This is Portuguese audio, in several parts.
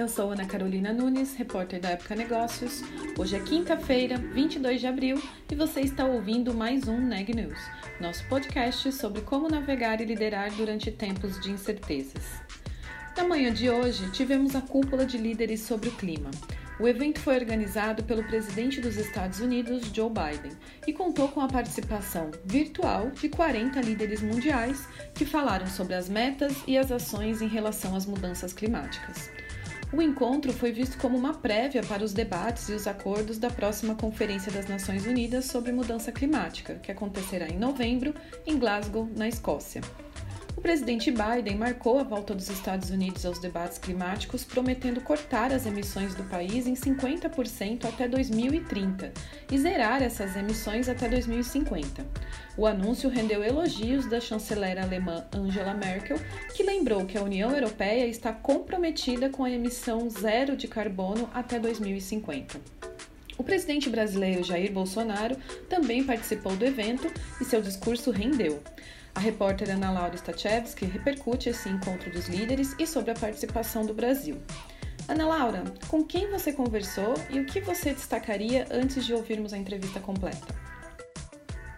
eu sou Ana Carolina Nunes, repórter da Época Negócios. Hoje é quinta-feira, 22 de abril, e você está ouvindo mais um Neg News, nosso podcast sobre como navegar e liderar durante tempos de incertezas. Na manhã de hoje, tivemos a cúpula de líderes sobre o clima. O evento foi organizado pelo presidente dos Estados Unidos, Joe Biden, e contou com a participação virtual de 40 líderes mundiais que falaram sobre as metas e as ações em relação às mudanças climáticas. O encontro foi visto como uma prévia para os debates e os acordos da próxima Conferência das Nações Unidas sobre Mudança Climática, que acontecerá em novembro em Glasgow, na Escócia. O presidente Biden marcou a volta dos Estados Unidos aos debates climáticos, prometendo cortar as emissões do país em 50% até 2030 e zerar essas emissões até 2050. O anúncio rendeu elogios da chanceler alemã Angela Merkel, que lembrou que a União Europeia está comprometida com a emissão zero de carbono até 2050. O presidente brasileiro Jair Bolsonaro também participou do evento e seu discurso rendeu. A repórter Ana Laura Stachewski repercute esse encontro dos líderes e sobre a participação do Brasil. Ana Laura, com quem você conversou e o que você destacaria antes de ouvirmos a entrevista completa?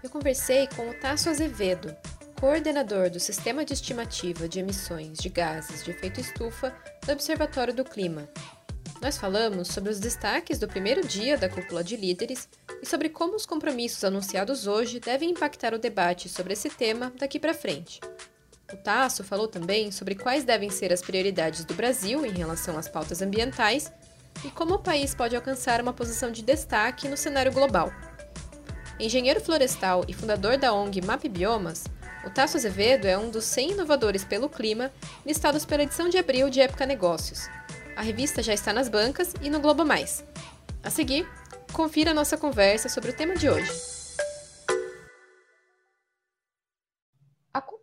Eu conversei com o Tasso Azevedo, coordenador do Sistema de Estimativa de Emissões de Gases de Efeito Estufa do Observatório do Clima. Nós falamos sobre os destaques do primeiro dia da cúpula de líderes e sobre como os compromissos anunciados hoje devem impactar o debate sobre esse tema daqui para frente. O Tasso falou também sobre quais devem ser as prioridades do Brasil em relação às pautas ambientais e como o país pode alcançar uma posição de destaque no cenário global. Engenheiro florestal e fundador da ONG Map Biomas, o Tasso Azevedo é um dos 100 inovadores pelo clima listados pela edição de abril de Época Negócios. A revista já está nas bancas e no Globo Mais. A seguir, confira nossa conversa sobre o tema de hoje.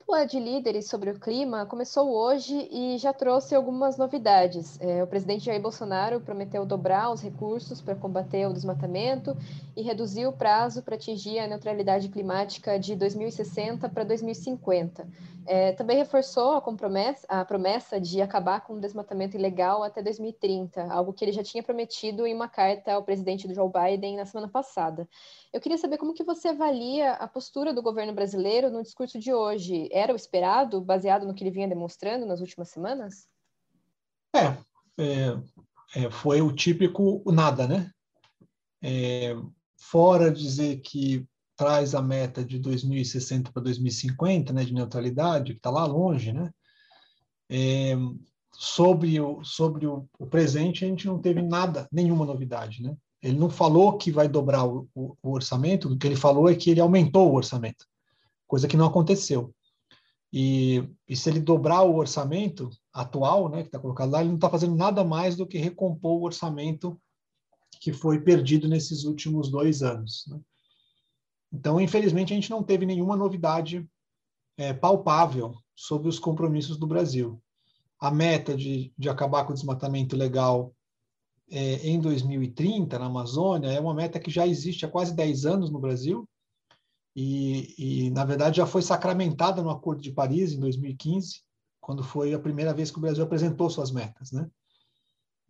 Cúpula de líderes sobre o clima começou hoje e já trouxe algumas novidades. É, o presidente Jair Bolsonaro prometeu dobrar os recursos para combater o desmatamento e reduzir o prazo para atingir a neutralidade climática de 2060 para 2050. É, também reforçou a, a, promessa de acabar com o desmatamento ilegal até 2030, algo que ele já tinha prometido em uma carta ao presidente Joe Biden na semana passada. Eu queria saber como que você avalia a postura do governo brasileiro no discurso de hoje. Era o esperado, baseado no que ele vinha demonstrando nas últimas semanas? É, é, é foi o típico nada, né? É, fora dizer que traz a meta de 2060 para 2050, né, de neutralidade, que está lá longe, né? É, sobre o, sobre o, o, presente, a gente não teve nada, nenhuma novidade, né? Ele não falou que vai dobrar o, o, o orçamento, o que ele falou é que ele aumentou o orçamento, coisa que não aconteceu. E, e se ele dobrar o orçamento atual, né, que está colocado lá, ele não está fazendo nada mais do que recompor o orçamento que foi perdido nesses últimos dois anos. Né? Então, infelizmente, a gente não teve nenhuma novidade é, palpável sobre os compromissos do Brasil. A meta de, de acabar com o desmatamento legal é, em 2030 na Amazônia é uma meta que já existe há quase 10 anos no Brasil e, e, na verdade, já foi sacramentada no Acordo de Paris em 2015, quando foi a primeira vez que o Brasil apresentou suas metas. Né?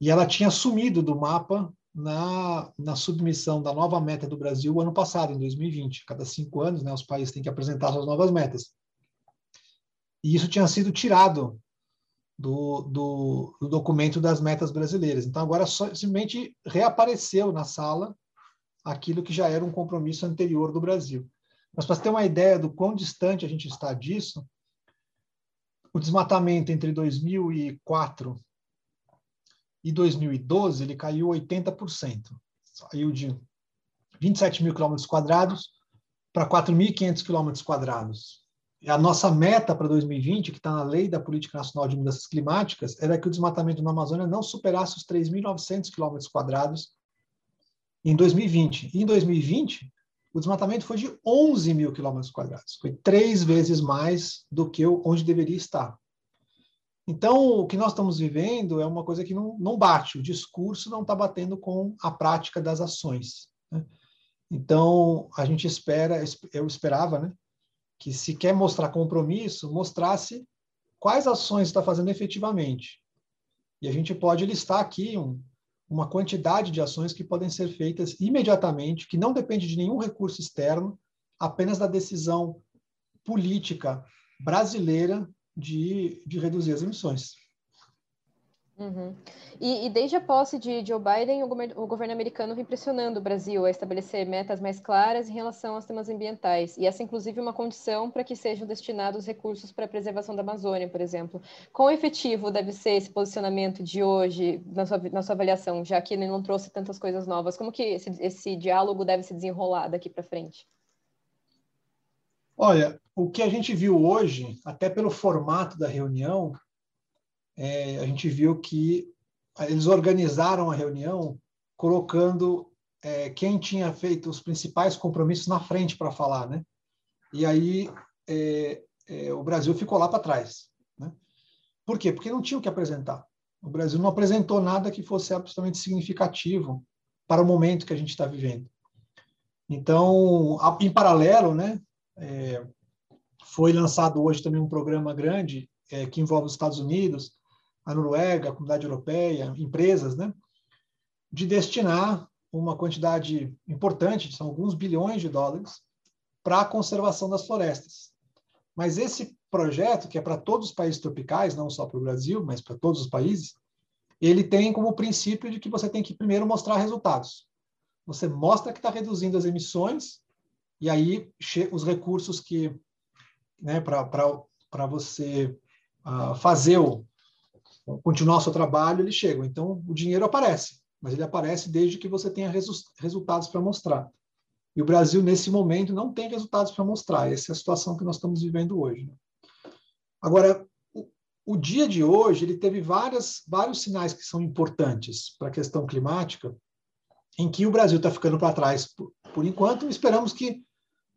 E ela tinha sumido do mapa na, na submissão da nova meta do Brasil ano passado, em 2020. Cada cinco anos, né, os países têm que apresentar suas novas metas. E isso tinha sido tirado do, do, do documento das metas brasileiras. Então, agora só, simplesmente reapareceu na sala aquilo que já era um compromisso anterior do Brasil. Mas para ter uma ideia do quão distante a gente está disso, o desmatamento entre 2004 e 2012 ele caiu 80%. Saiu de 27 mil quilômetros quadrados para 4.500 quilômetros quadrados. A nossa meta para 2020, que está na lei da Política Nacional de Mudanças Climáticas, era que o desmatamento na Amazônia não superasse os 3.900 quilômetros quadrados em 2020. E em 2020, o desmatamento foi de 11 mil quilômetros quadrados. Foi três vezes mais do que onde deveria estar. Então, o que nós estamos vivendo é uma coisa que não, não bate, o discurso não está batendo com a prática das ações. Né? Então, a gente espera, eu esperava, né, que se quer mostrar compromisso, mostrasse quais ações está fazendo efetivamente. E a gente pode listar aqui um, uma quantidade de ações que podem ser feitas imediatamente, que não depende de nenhum recurso externo, apenas da decisão política brasileira de, de reduzir as emissões. Uhum. E, e, desde a posse de Joe Biden, o, governo, o governo americano vem pressionando o Brasil a estabelecer metas mais claras em relação aos temas ambientais. E essa, inclusive, é uma condição para que sejam destinados recursos para a preservação da Amazônia, por exemplo. Quão efetivo deve ser esse posicionamento de hoje, na sua, na sua avaliação, já que ele não trouxe tantas coisas novas? Como que esse, esse diálogo deve se desenrolar daqui para frente? Olha, o que a gente viu hoje, até pelo formato da reunião, é, a gente viu que eles organizaram a reunião colocando é, quem tinha feito os principais compromissos na frente para falar, né? E aí é, é o Brasil ficou lá para trás, né? Por quê? Porque não tinha o que apresentar. O Brasil não apresentou nada que fosse absolutamente significativo para o momento que a gente está vivendo. Então, em paralelo, né, é, foi lançado hoje também um programa grande é, que envolve os Estados Unidos, a Noruega, a Comunidade Europeia, empresas, né, de destinar uma quantidade importante, são alguns bilhões de dólares, para a conservação das florestas. Mas esse projeto, que é para todos os países tropicais, não só para o Brasil, mas para todos os países, ele tem como princípio de que você tem que primeiro mostrar resultados. Você mostra que está reduzindo as emissões, e aí os recursos que, né, para você uh, fazer o, continuar o seu trabalho, eles chegam. Então, o dinheiro aparece, mas ele aparece desde que você tenha resu resultados para mostrar. E o Brasil, nesse momento, não tem resultados para mostrar. Essa é a situação que nós estamos vivendo hoje. Né? Agora, o, o, dia de hoje, ele teve várias, vários sinais que são importantes para a questão climática, em que o Brasil está ficando para trás por, por, enquanto, esperamos que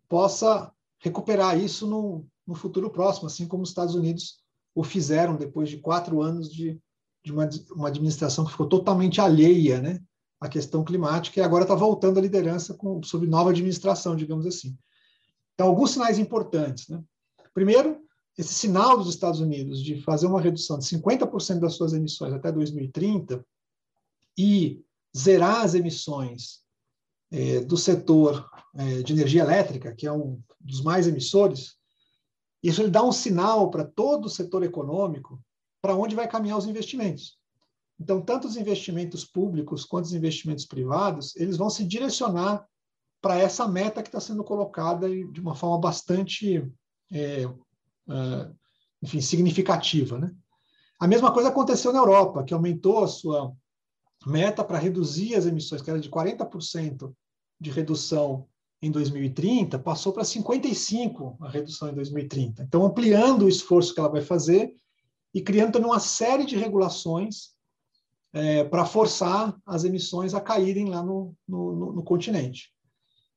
possa recuperar isso no, no futuro próximo, assim como os Estados Unidos o fizeram depois de quatro anos de, de uma, uma administração que ficou totalmente alheia né, à questão climática e agora está voltando à liderança com, sob nova administração, digamos assim. Então, alguns sinais importantes. Né? Primeiro, esse sinal dos Estados Unidos de fazer uma redução de 50% das suas emissões até 2030 e zerar as emissões é, do setor é, de energia elétrica, que é um dos mais emissores, isso ele dá um sinal para todo o setor econômico para onde vai caminhar os investimentos. Então, tanto os investimentos públicos quanto os investimentos privados, eles vão se direcionar para essa meta que está sendo colocada de uma forma bastante, é, é, enfim, significativa. Né? A mesma coisa aconteceu na Europa, que aumentou a sua meta para reduzir as emissões, que era de 40% de redução em 2030, passou para 55 a redução em 2030. Então, ampliando o esforço que ela vai fazer e criando também uma série de regulações é, para forçar as emissões a caírem lá no, no, no continente.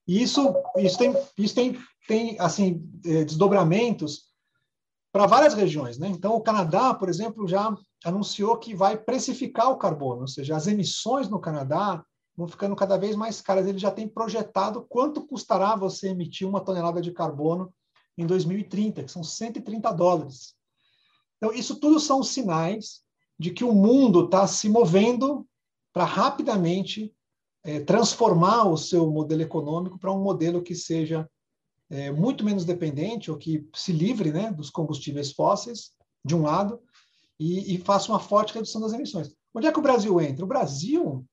E isso, isso, tem, isso tem, tem assim, é, desdobramentos para várias regiões. Né? Então, o Canadá, por exemplo, já anunciou que vai precificar o carbono, ou seja, as emissões no Canadá vão ficando cada vez mais caras. Ele já tem projetado quanto custará você emitir uma tonelada de carbono em 2030, que são 130 dólares. Então, isso tudo são sinais de que o mundo está se movendo para rapidamente é, transformar o seu modelo econômico para um modelo que seja é, muito menos dependente ou que se livre né, dos combustíveis fósseis, de um lado, e, e faça uma forte redução das emissões. Onde é que o Brasil entra? O Brasil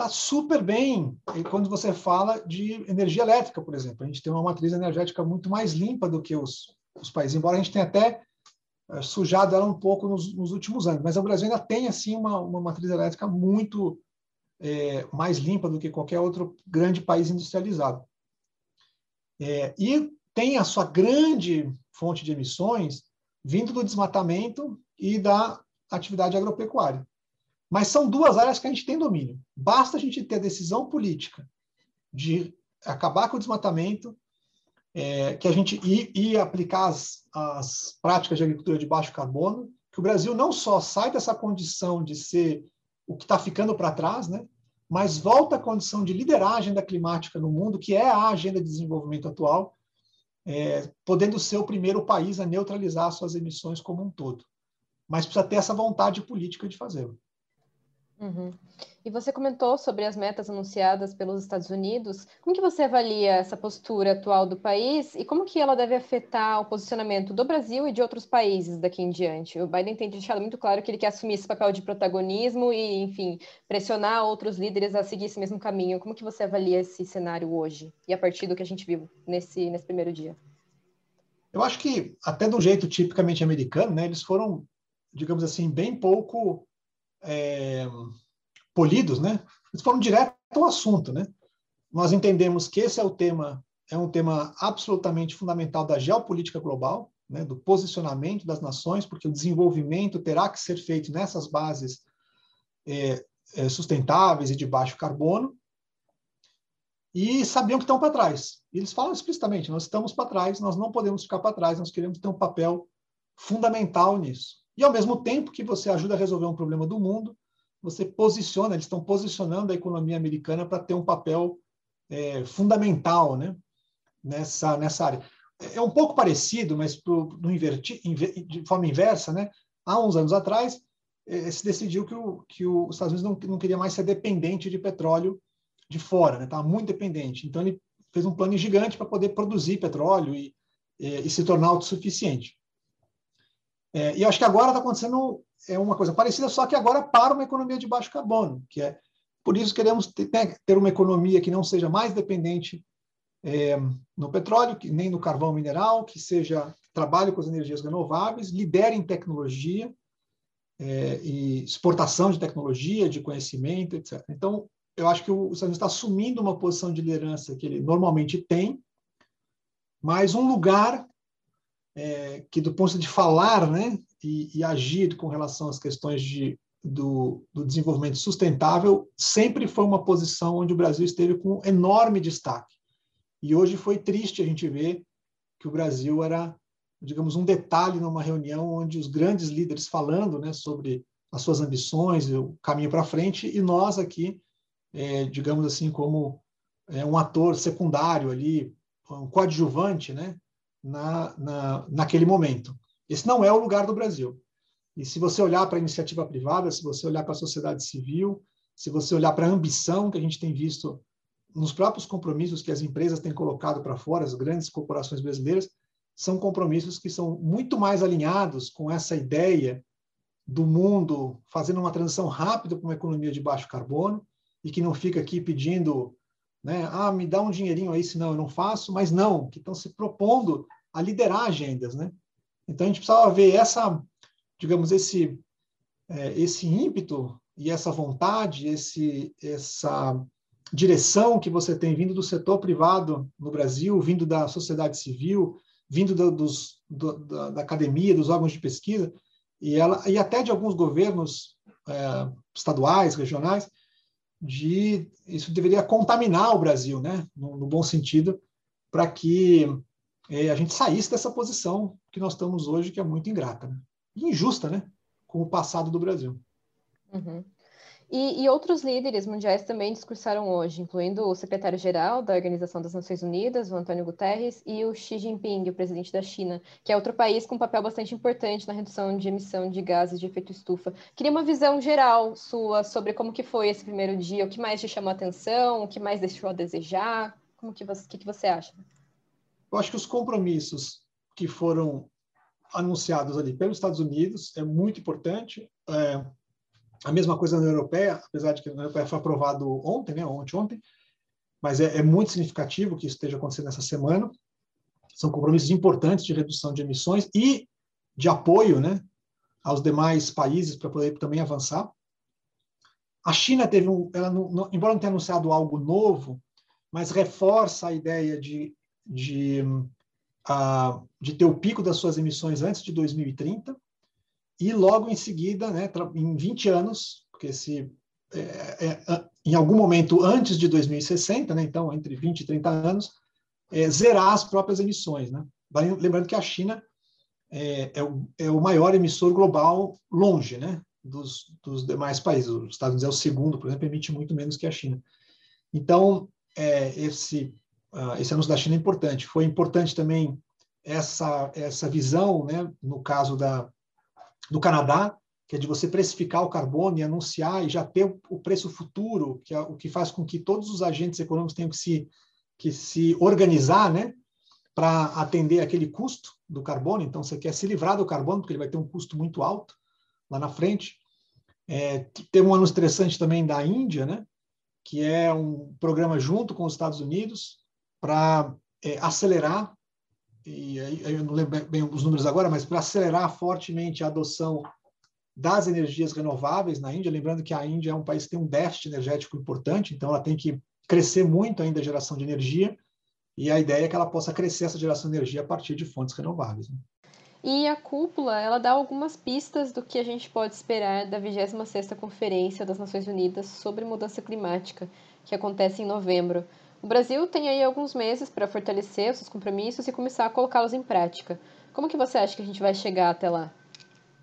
está super bem quando você fala de energia elétrica, por exemplo. A gente tem uma matriz energética muito mais limpa do que os, os países, embora a gente tenha até é, sujado ela um pouco nos, nos, últimos anos. Mas o Brasil ainda tem assim uma, uma matriz elétrica muito é, mais limpa do que qualquer outro grande país industrializado. É, e tem a sua grande fonte de emissões vindo do desmatamento e da atividade agropecuária. Mas são duas áreas que a gente tem domínio. Basta a gente ter a decisão política de acabar com o desmatamento, é, que a gente e, aplicar as, as práticas de agricultura de baixo carbono, que o Brasil não só sai dessa condição de ser o que está ficando para trás, né, mas volta à condição de liderar a agenda climática no mundo, que é a agenda de desenvolvimento atual, é, podendo ser o primeiro país a neutralizar suas emissões como um todo. Mas precisa ter essa vontade política de fazê-lo. Uhum. E você comentou sobre as metas anunciadas pelos Estados Unidos. Como que você avalia essa postura atual do país e como que ela deve afetar o posicionamento do Brasil e de outros países daqui em diante? O Biden tem deixado muito claro que ele quer assumir esse papel de protagonismo e, enfim, pressionar outros líderes a seguir esse mesmo caminho. Como que você avalia esse cenário hoje e a partir do que a gente viu nesse, nesse primeiro dia? Eu acho que, até do jeito tipicamente americano, né, eles foram, digamos assim, bem pouco é, polidos, né? Eles foram direto ao assunto, né? Nós entendemos que esse é o tema, é um tema absolutamente fundamental da geopolítica global, né? Do posicionamento das nações, porque o desenvolvimento terá que ser feito nessas bases é, é, sustentáveis e de baixo carbono. E sabiam que estão para trás. Eles falam explicitamente: nós estamos para trás, nós não podemos ficar para trás, nós queremos ter um papel fundamental nisso. E ao mesmo tempo que você ajuda a resolver um problema do mundo, você posiciona, eles estão posicionando a economia americana para ter um papel é, fundamental né, nessa, nessa área. É um pouco parecido, mas pro, no inverti, de forma inversa, né? há uns anos atrás, é, se decidiu que, o, que os Estados Unidos não, não queria mais ser dependente de petróleo de fora, estava né? muito dependente. Então, ele fez um plano gigante para poder produzir petróleo e, e, e se tornar autossuficiente. É, e acho que agora está acontecendo é uma coisa parecida, só que agora para uma economia de baixo carbono, que é por isso queremos ter, né, ter uma economia que não seja mais dependente é, no petróleo, que, nem no carvão mineral, que seja trabalhe com as energias renováveis, lidere em tecnologia é, e exportação de tecnologia, de conhecimento, etc. Então, eu acho que o Estados está assumindo uma posição de liderança que ele normalmente tem, mas um lugar é, que do ponto de falar né, e, e, agir com relação às questões de, do, do, desenvolvimento sustentável sempre foi uma posição onde o Brasil esteve com enorme destaque. E hoje foi triste a gente ver que o Brasil era, digamos, um detalhe numa reunião onde os grandes líderes falando né, sobre as suas ambições, o caminho para frente, e nós aqui, é, digamos assim, como é, um ator secundário ali, um coadjuvante, né, na, na, naquele momento. Esse não é o lugar do Brasil. E se você olhar para a iniciativa privada, se você olhar para a sociedade civil, se você olhar para a ambição que a gente tem visto nos próprios compromissos que as empresas têm colocado para fora, as grandes corporações brasileiras, são compromissos que são muito mais alinhados com essa ideia do mundo fazendo uma transição rápida para uma economia de baixo carbono e que não fica aqui pedindo né? Ah, me dá um dinheirinho aí, senão eu não faço, mas não, que estão se propondo a liderar agendas, né? Então a gente precisava ver essa, digamos, esse é, esse ímpeto e essa vontade, esse essa direção que você tem vindo do setor privado no Brasil, vindo da sociedade civil, vindo do, dos, do, da, da, academia, dos órgãos de pesquisa, e, ela, e até de alguns governos é, estaduais, regionais, de isso deveria contaminar o Brasil, né, no, no bom sentido, para que é, a gente saísse dessa posição que nós estamos hoje, que é muito ingrata né? e injusta, né, com o passado do Brasil. Uhum. E, e, outros líderes mundiais também discursaram hoje, incluindo o secretário-geral da Organização das Nações Unidas, o Antônio Guterres, e o Xi Jinping, o presidente da China, que é outro país com um papel bastante importante na redução de emissão de gases de efeito estufa. Queria uma visão geral sua sobre como que foi esse primeiro dia, o que mais te chamou a atenção, o que mais deixou a desejar, como que você, que, que você acha? Eu acho que os compromissos que foram anunciados ali pelos Estados Unidos é muito importante. É A mesma coisa na União Europeia, apesar de que a União Europeia foi aprovado ontem, né, ontem, ontem, mas é, é muito significativo que isso esteja acontecendo essa semana. São compromissos importantes de redução de emissões e de apoio, né, aos demais países para poder também avançar. A China teve um, ela não, não, embora não tenha anunciado algo novo, mas reforça a ideia de, de, uh, de ter o pico das suas emissões antes de 2030 e logo em seguida, né, em 20 anos, porque se é, é, em algum momento antes de 2060, né, então entre 20 e 30 anos, é, zerar as próprias emissões. Né? Lembrando que a China é, é, o, é o maior emissor global longe, né? Dos, dos demais países. Os Estados Unidos é o segundo, por exemplo, emite muito menos que a China. Então, é, esse, uh, esse anúncio da China é importante. Foi importante também essa, essa visão, né, no caso da, do Canadá, que é de você precificar o carbono e anunciar e já ter o preço futuro, que é o que faz com que todos os agentes econômicos tenham que se, que se organizar, né, para atender aquele custo do carbono. Então, você quer se livrar do carbono, porque ele vai ter um custo muito alto lá na frente. É, tem um anúncio interessante também da Índia, né? que é um programa junto com os Estados Unidos para é, acelerar, e aí, eu não lembro bem os números agora, mas para acelerar fortemente a adoção das energias renováveis na Índia. Lembrando que a Índia é um país que tem um déficit energético importante, então ela tem que crescer muito ainda a geração de energia e a ideia é que ela possa crescer essa geração de energia a partir de fontes renováveis. Né? E a cúpula, ela dá algumas pistas do que a gente pode esperar da 26ª Conferência das Nações Unidas sobre Mudança Climática, que acontece em novembro. O Brasil tem aí alguns meses para fortalecer os seus compromissos e começar a colocá-los em prática. Como que você acha que a gente vai chegar até lá?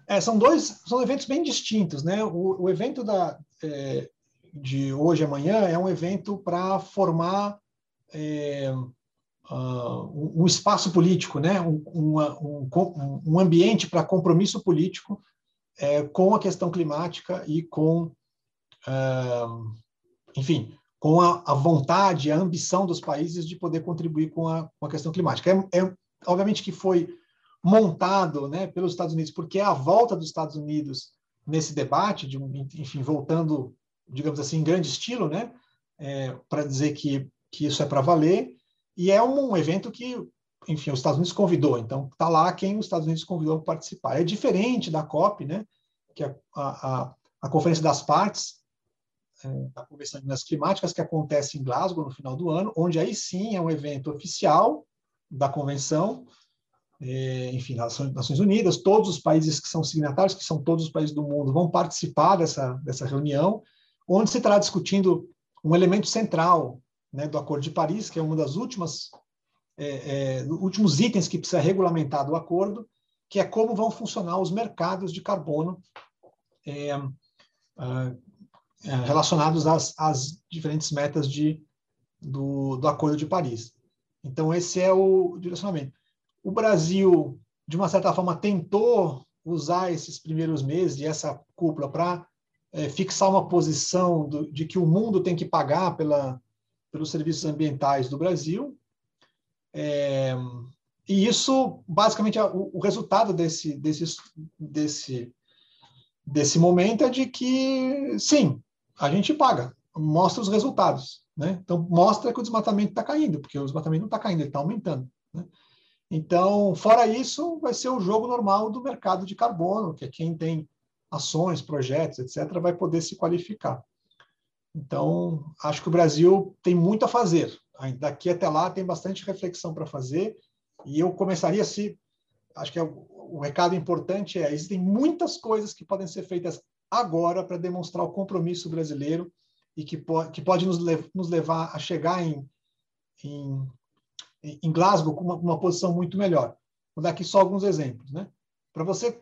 É, são dois, são eventos bem distintos, né? O, o evento da, é, de hoje e amanhã é um evento para formar é, uh, um espaço político, né? um, um, um ambiente para compromisso político é, com a questão climática e com, uh, enfim, com a, a, vontade, a ambição dos países de poder contribuir com a, com a questão climática. É, é, obviamente que foi montado né, pelos Estados Unidos, porque é a volta dos Estados Unidos nesse debate, de, enfim, voltando, digamos assim, em grande estilo, né, é, para dizer que, que isso é para valer, e é um evento que, enfim, os Estados Unidos convidou, então está lá quem os Estados Unidos convidou para participar. É diferente da COP, né, que é a, a, a Conferência das Partes, da Convenção de Mudanças Climáticas, que acontece em Glasgow no final do ano, onde aí sim é um evento oficial da convenção, é, enfim, Nações Unidas, todos os países que são signatários, que são todos os países do mundo, vão participar dessa, dessa reunião, onde se estará discutindo um elemento central né, do Acordo de Paris, que é uma das últimas é, é, últimos itens que precisa regulamentar do acordo, que é como vão funcionar os mercados de carbono é, é relacionados às, às, diferentes metas de, do, do Acordo de Paris. Então, esse é o direcionamento. O Brasil, de uma certa forma, tentou usar esses primeiros meses e essa cúpula para é, fixar uma posição do, de que o mundo tem que pagar pela, pelos serviços ambientais do Brasil. É, e isso, basicamente, o, o resultado desse, desse, desse, desse momento é de que, sim, a gente paga, mostra os resultados. Né? Então, mostra que o desmatamento está caindo, porque o desmatamento não está caindo, ele está aumentando. Né? Então, fora isso, vai ser o jogo normal do mercado de carbono, que é quem tem ações, projetos, etc., vai poder se qualificar. Então, acho que o Brasil tem muito a fazer. Daqui até lá tem bastante reflexão para fazer. E eu começaria se. Acho que é o, o recado importante é: existem muitas coisas que podem ser feitas agora para demonstrar o compromisso brasileiro e que, po que pode nos, le nos levar a chegar em, em, em Glasgow com uma, uma, posição muito melhor. Vou dar aqui só alguns exemplos. Né? Para você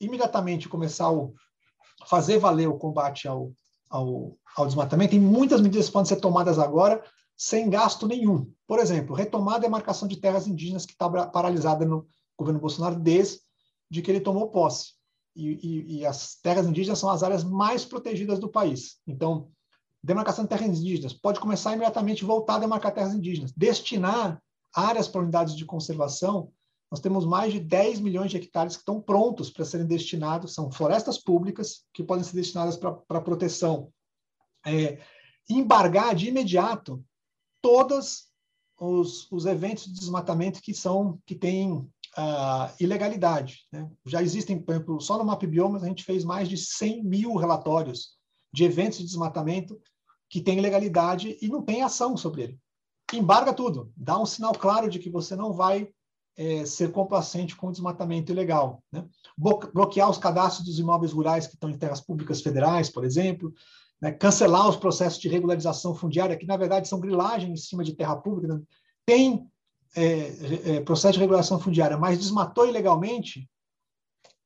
imediatamente começar a fazer valer o combate ao, ao, ao desmatamento, tem muitas medidas que podem ser tomadas agora sem gasto nenhum. Por exemplo, retomar a demarcação de terras indígenas que está paralisada no governo Bolsonaro desde que ele tomou posse. E, e, e, as terras indígenas são as áreas mais protegidas do país. Então, demarcação de terras indígenas pode começar imediatamente voltar a demarcar terras indígenas, destinar áreas para unidades de conservação. nós temos mais de 10 milhões de hectares que estão prontos para serem destinados, são florestas públicas que podem ser destinadas para proteção. É, embargar de imediato todos os, os, eventos de desmatamento que são que têm uh, ilegalidade. Né? Já existem, por exemplo, só no MapBiomas a gente fez mais de 100 mil relatórios de eventos de desmatamento que têm ilegalidade e não tem ação sobre ele. Embarga tudo, dá um sinal claro de que você não vai é, ser complacente com o desmatamento ilegal. Né? Bloquear os cadastros dos imóveis rurais que estão em terras públicas federais, por exemplo, né? cancelar os processos de regularização fundiária, que na verdade são grilagem em cima de terra pública. Né? Tem é, é, processo de regulação fundiária, mas desmatou ilegalmente,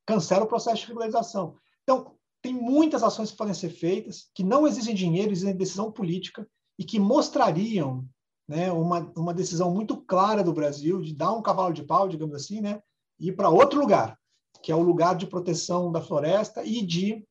cancela o processo de regularização. Então, tem muitas ações que podem ser feitas, que não exigem dinheiro, exigem decisão política, e que mostrariam né, uma, uma decisão muito clara do Brasil de dar um cavalo de pau, digamos assim, né, e ir para outro lugar, que é o lugar de proteção da floresta e de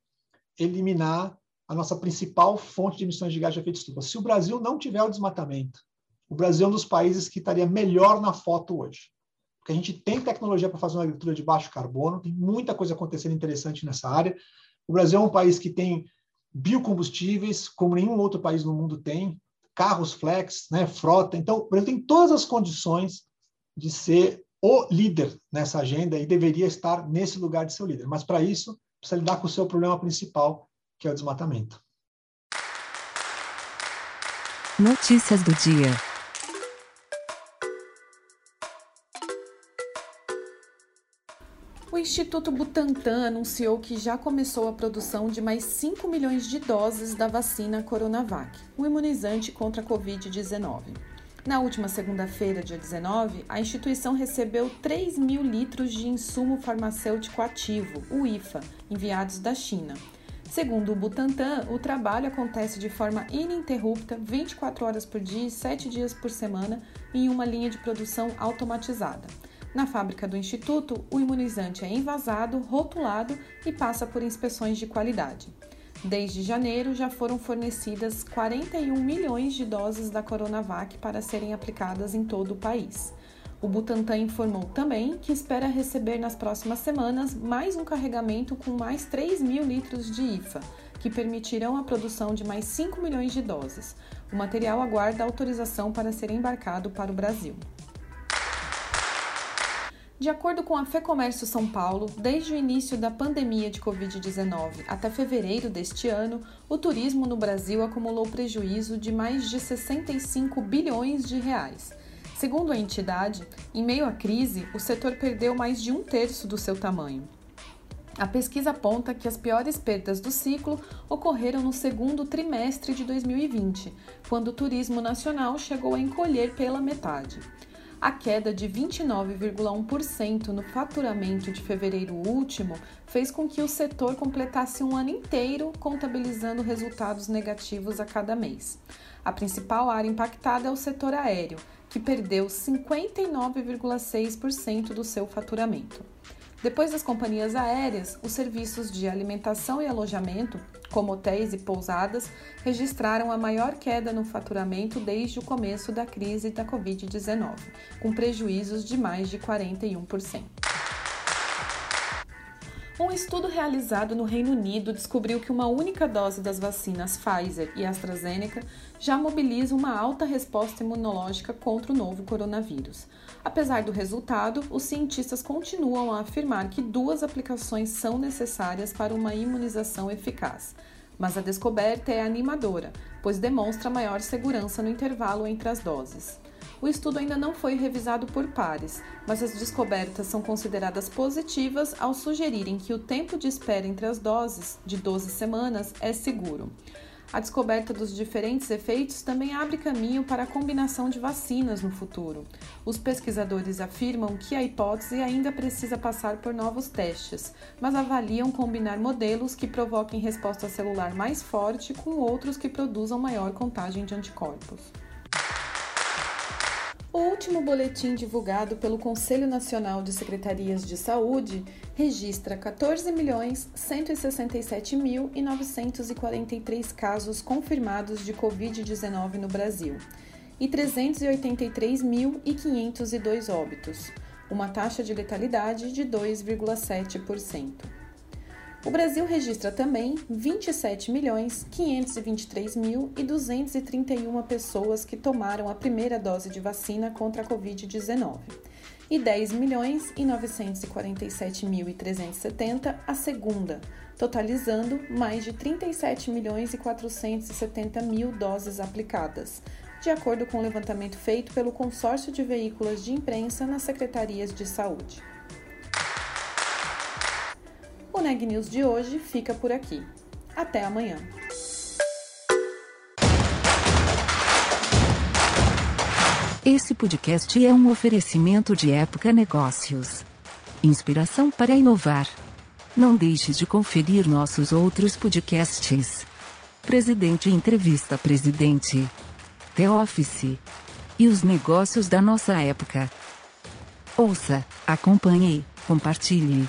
eliminar a nossa principal fonte de emissões de gás de efeito estufa. Se o Brasil não tiver o desmatamento, o Brasil é um dos países que estaria melhor na foto hoje. Porque a gente tem tecnologia para fazer uma agricultura de baixo carbono, tem muita coisa acontecendo interessante nessa área. O Brasil é um país que tem biocombustíveis, como nenhum outro país no mundo tem carros flex, né, frota. Então, o Brasil tem todas as condições de ser o líder nessa agenda e deveria estar nesse lugar de ser o líder. Mas, para isso, precisa lidar com o seu problema principal, que é o desmatamento. Notícias do dia. O Instituto Butantan anunciou que já começou a produção de mais 5 milhões de doses da vacina Coronavac, o imunizante contra a Covid-19. Na última segunda-feira, dia 19, a instituição recebeu 3 mil litros de insumo farmacêutico ativo, o IFA, enviados da China. Segundo o Butantan, o trabalho acontece de forma ininterrupta, 24 horas por dia e 7 dias por semana, em uma linha de produção automatizada. Na fábrica do Instituto, o imunizante é envasado, rotulado e passa por inspeções de qualidade. Desde janeiro, já foram fornecidas 41 milhões de doses da Coronavac para serem aplicadas em todo o país. O Butantan informou também que espera receber nas próximas semanas mais um carregamento com mais 3 mil litros de IFA, que permitirão a produção de mais 5 milhões de doses. O material aguarda autorização para ser embarcado para o Brasil. De acordo com a FEComércio São Paulo, desde o início da pandemia de Covid-19 até fevereiro deste ano, o turismo no Brasil acumulou prejuízo de mais de 65 bilhões de reais. Segundo a entidade, em meio à crise, o setor perdeu mais de um terço do seu tamanho. A pesquisa aponta que as piores perdas do ciclo ocorreram no segundo trimestre de 2020, quando o turismo nacional chegou a encolher pela metade. A queda de 29,1% no faturamento de fevereiro último fez com que o setor completasse um ano inteiro contabilizando resultados negativos a cada mês. A principal área impactada é o setor aéreo, que perdeu 59,6% do seu faturamento. Depois das companhias aéreas, os serviços de alimentação e alojamento, como hotéis e pousadas, registraram a maior queda no faturamento desde o começo da crise da Covid-19, com prejuízos de mais de 41%. Um estudo realizado no Reino Unido descobriu que uma única dose das vacinas Pfizer e AstraZeneca já mobiliza uma alta resposta imunológica contra o novo coronavírus. Apesar do resultado, os cientistas continuam a afirmar que duas aplicações são necessárias para uma imunização eficaz. Mas a descoberta é animadora, pois demonstra maior segurança no intervalo entre as doses. O estudo ainda não foi revisado por pares, mas as descobertas são consideradas positivas ao sugerirem que o tempo de espera entre as doses, de 12 semanas, é seguro. A descoberta dos diferentes efeitos também abre caminho para a combinação de vacinas no futuro. Os pesquisadores afirmam que a hipótese ainda precisa passar por novos testes, mas avaliam combinar modelos que provoquem resposta celular mais forte com outros que produzam maior contagem de anticorpos. O último boletim divulgado pelo Conselho Nacional de Secretarias de Saúde registra 14.167.943 casos confirmados de Covid-19 no Brasil e 383.502 óbitos. uma taxa de letalidade de 2,7%. O Brasil registra também 27.523.231 pessoas que tomaram a primeira dose de vacina contra a Covid-19 e 10.947.370 a segunda, totalizando mais de 37 milhões e 470 mil doses aplicadas, de acordo com o levantamento feito pelo consórcio de veículos de imprensa nas secretarias de saúde. O Neg News de hoje fica por aqui. Até amanhã. Esse podcast é um oferecimento de Época Negócios. Inspiração para inovar. Não deixe de conferir nossos outros podcasts. Presidente Entrevista Presidente. The Office. E os negócios da nossa época. Ouça, acompanhe, compartilhe.